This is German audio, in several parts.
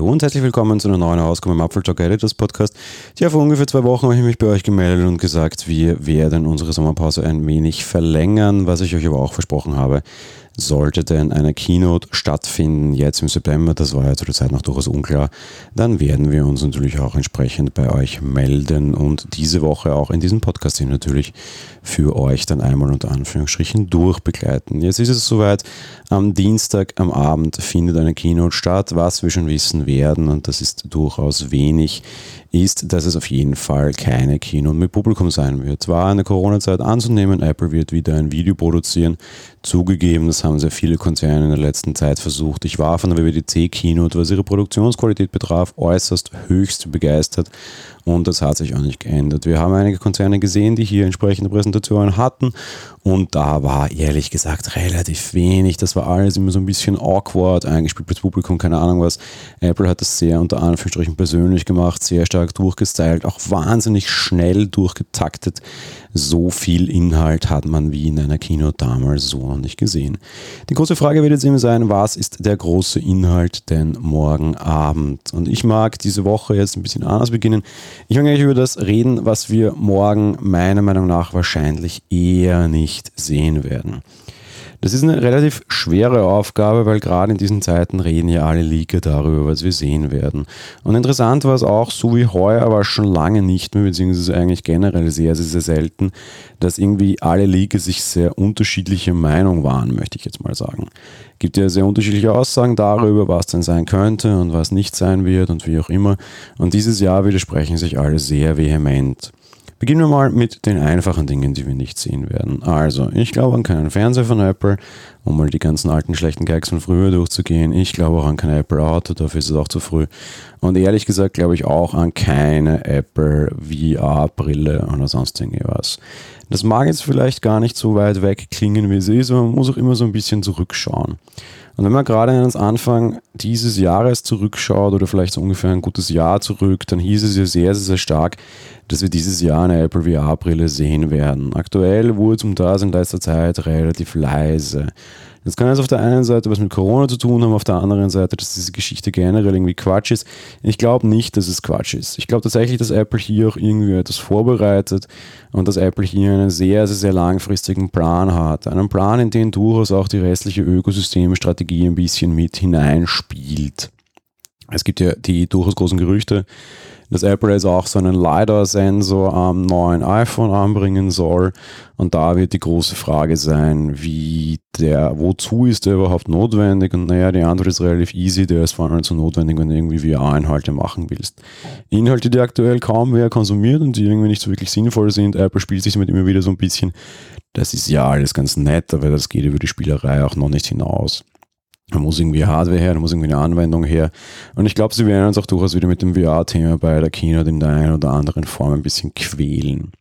Hallo und herzlich willkommen zu einer neuen Ausgabe im Apfel Talk Editors Podcast. Ja, vor ungefähr zwei Wochen habe ich mich bei euch gemeldet und gesagt, wir werden unsere Sommerpause ein wenig verlängern, was ich euch aber auch versprochen habe. Sollte denn eine Keynote stattfinden, jetzt im September, das war ja zu der Zeit noch durchaus unklar, dann werden wir uns natürlich auch entsprechend bei euch melden und diese Woche auch in diesem Podcast hier natürlich für euch dann einmal unter Anführungsstrichen durchbegleiten. Jetzt ist es soweit, am Dienstag am Abend findet eine Keynote statt, was wir schon wissen werden und das ist durchaus wenig ist, dass es auf jeden Fall keine Kino mit Publikum sein wird. Zwar eine Corona-Zeit anzunehmen, Apple wird wieder ein Video produzieren. Zugegeben, das haben sehr viele Konzerne in der letzten Zeit versucht. Ich war von der WWDC-Keynote, was ihre Produktionsqualität betraf, äußerst höchst begeistert und das hat sich auch nicht geändert. Wir haben einige Konzerne gesehen, die hier entsprechende Präsentationen hatten und da war ehrlich gesagt relativ wenig. Das war alles immer so ein bisschen awkward, eingespielt fürs Publikum, keine Ahnung was. Apple hat das sehr unter Anführungsstrichen persönlich gemacht, sehr stark durchgestylt, auch wahnsinnig schnell durchgetaktet. So viel Inhalt hat man wie in einer Kino damals so noch nicht gesehen. Die große Frage wird jetzt immer sein, was ist der große Inhalt denn morgen Abend? Und ich mag diese Woche jetzt ein bisschen anders beginnen. Ich will eigentlich über das reden, was wir morgen meiner Meinung nach wahrscheinlich eher nicht sehen werden. Das ist eine relativ schwere Aufgabe, weil gerade in diesen Zeiten reden ja alle Leaker darüber, was wir sehen werden. Und interessant war es auch, so wie heuer, aber schon lange nicht mehr, beziehungsweise eigentlich generell sehr, sehr, sehr selten, dass irgendwie alle Leaker sich sehr unterschiedliche Meinung waren, möchte ich jetzt mal sagen. Gibt ja sehr unterschiedliche Aussagen darüber, was denn sein könnte und was nicht sein wird und wie auch immer. Und dieses Jahr widersprechen sich alle sehr vehement. Beginnen wir mal mit den einfachen Dingen, die wir nicht sehen werden. Also, ich glaube an keinen Fernseher von Apple, um mal die ganzen alten schlechten Gags von früher durchzugehen. Ich glaube auch an kein Apple Auto, dafür ist es auch zu früh. Und ehrlich gesagt glaube ich auch an keine Apple VR-Brille oder sonst irgendwas. Das mag jetzt vielleicht gar nicht so weit weg klingen, wie es ist, aber man muss auch immer so ein bisschen zurückschauen. Und wenn man gerade ans Anfang dieses Jahres zurückschaut oder vielleicht so ungefähr ein gutes Jahr zurück, dann hieß es ja sehr, sehr, sehr stark, dass wir dieses Jahr eine Apple VR-Brille sehen werden. Aktuell wurde es um das in letzter Zeit relativ leise. Das kann jetzt auf der einen Seite was mit Corona zu tun haben, auf der anderen Seite, dass diese Geschichte generell irgendwie Quatsch ist. Ich glaube nicht, dass es Quatsch ist. Ich glaube tatsächlich, dass Apple hier auch irgendwie etwas vorbereitet und dass Apple hier einen sehr, sehr, sehr langfristigen Plan hat. Einen Plan, in den durchaus auch die restliche Ökosystemstrategie ein bisschen mit hineinspielt. Es gibt ja die durchaus großen Gerüchte, dass Apple jetzt auch so einen LiDAR-Sensor am neuen iPhone anbringen soll. Und da wird die große Frage sein, wie der, wozu ist der überhaupt notwendig? Und naja, die Antwort ist relativ easy, der ist vor allem so notwendig, wenn du irgendwie VR-Inhalte machen willst. Inhalte, die aktuell kaum wer konsumiert und die irgendwie nicht so wirklich sinnvoll sind. Apple spielt sich damit immer wieder so ein bisschen. Das ist ja alles ganz nett, aber das geht über die Spielerei auch noch nicht hinaus. Da muss irgendwie Hardware her, da muss irgendwie eine Anwendung her. Und ich glaube, sie werden uns auch durchaus wieder mit dem VR-Thema bei der Keynote in der einen oder anderen Form ein bisschen quälen.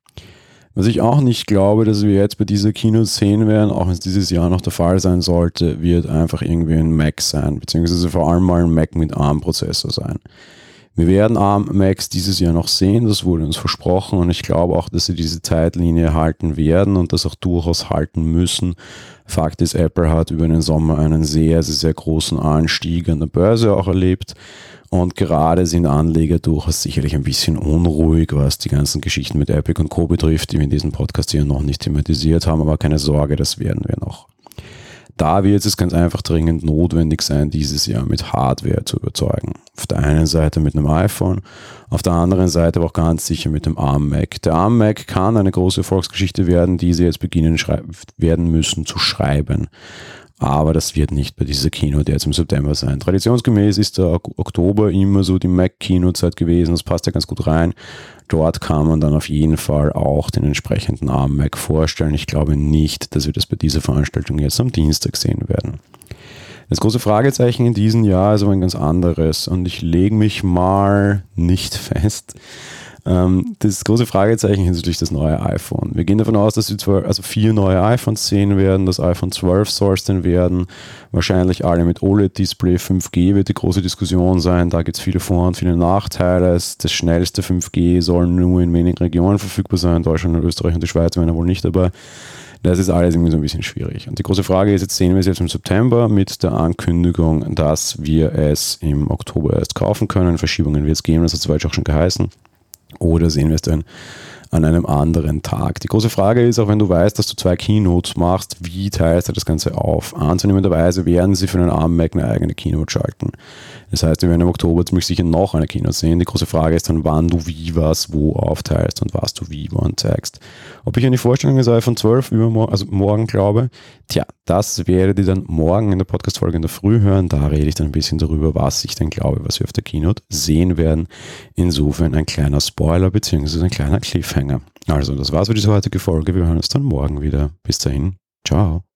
Was ich auch nicht glaube, dass wir jetzt bei dieser Keynote sehen werden, auch wenn es dieses Jahr noch der Fall sein sollte, wird einfach irgendwie ein Mac sein, beziehungsweise vor allem mal ein Mac mit ARM-Prozessor sein. Wir werden ARM-Macs dieses Jahr noch sehen, das wurde uns versprochen und ich glaube auch, dass sie diese Zeitlinie halten werden und das auch durchaus halten müssen. Fakt ist, Apple hat über den Sommer einen sehr, sehr, sehr großen Anstieg an der Börse auch erlebt und gerade sind Anleger durchaus sicherlich ein bisschen unruhig, was die ganzen Geschichten mit Epic und Co. betrifft, die wir in diesem Podcast hier noch nicht thematisiert haben, aber keine Sorge, das werden wir noch da wird es ganz einfach dringend notwendig sein, dieses Jahr mit Hardware zu überzeugen. Auf der einen Seite mit einem iPhone, auf der anderen Seite aber auch ganz sicher mit dem ARM Mac. Der ARM Mac kann eine große Erfolgsgeschichte werden, die sie jetzt beginnen werden müssen zu schreiben. Aber das wird nicht bei dieser Keynote jetzt im September sein. Traditionsgemäß ist der Oktober immer so die Mac-Keynote-Zeit gewesen. Das passt ja ganz gut rein. Dort kann man dann auf jeden Fall auch den entsprechenden ARM Mac vorstellen. Ich glaube nicht, dass wir das bei dieser Veranstaltung jetzt am Dienstag sehen werden. Das große Fragezeichen in diesem Jahr ist aber ein ganz anderes und ich lege mich mal nicht fest. Ähm, das große Fragezeichen ist natürlich das neue iPhone. Wir gehen davon aus, dass wir zwar also vier neue iPhones sehen werden, das iPhone 12 soll es denn werden, wahrscheinlich alle mit OLED-Display, 5G wird die große Diskussion sein, da gibt es viele Vor- und viele Nachteile. Das schnellste 5G soll nur in wenigen Regionen verfügbar sein, Deutschland, Österreich und die Schweiz wären wohl nicht dabei. Das ist alles irgendwie so ein bisschen schwierig. Und die große Frage ist, jetzt sehen wir es jetzt im September mit der Ankündigung, dass wir es im Oktober erst kaufen können. Verschiebungen wird es geben, das hat zwar auch schon geheißen. Oder sehen wir es dann an einem anderen Tag. Die große Frage ist, auch wenn du weißt, dass du zwei Keynotes machst, wie teilst du das Ganze auf? Anzunehmenderweise werden sie für einen armen Mac eine eigene Keynote schalten. Das heißt, wir werden im Oktober ziemlich sicher noch eine Keynote sehen. Die große Frage ist dann, wann du wie was wo aufteilst und was du wie wann zeigst. Ob ich an die Vorstellung des iPhone 12 übermorgen, also morgen glaube, tja, das werdet ihr dann morgen in der Podcast-Folge in der Früh hören. Da rede ich dann ein bisschen darüber, was ich denn glaube, was wir auf der Keynote sehen werden. Insofern ein kleiner Spoiler beziehungsweise ein kleiner Cliffhanger. Also, das war's für diese heutige Folge. Wir hören uns dann morgen wieder. Bis dahin. Ciao.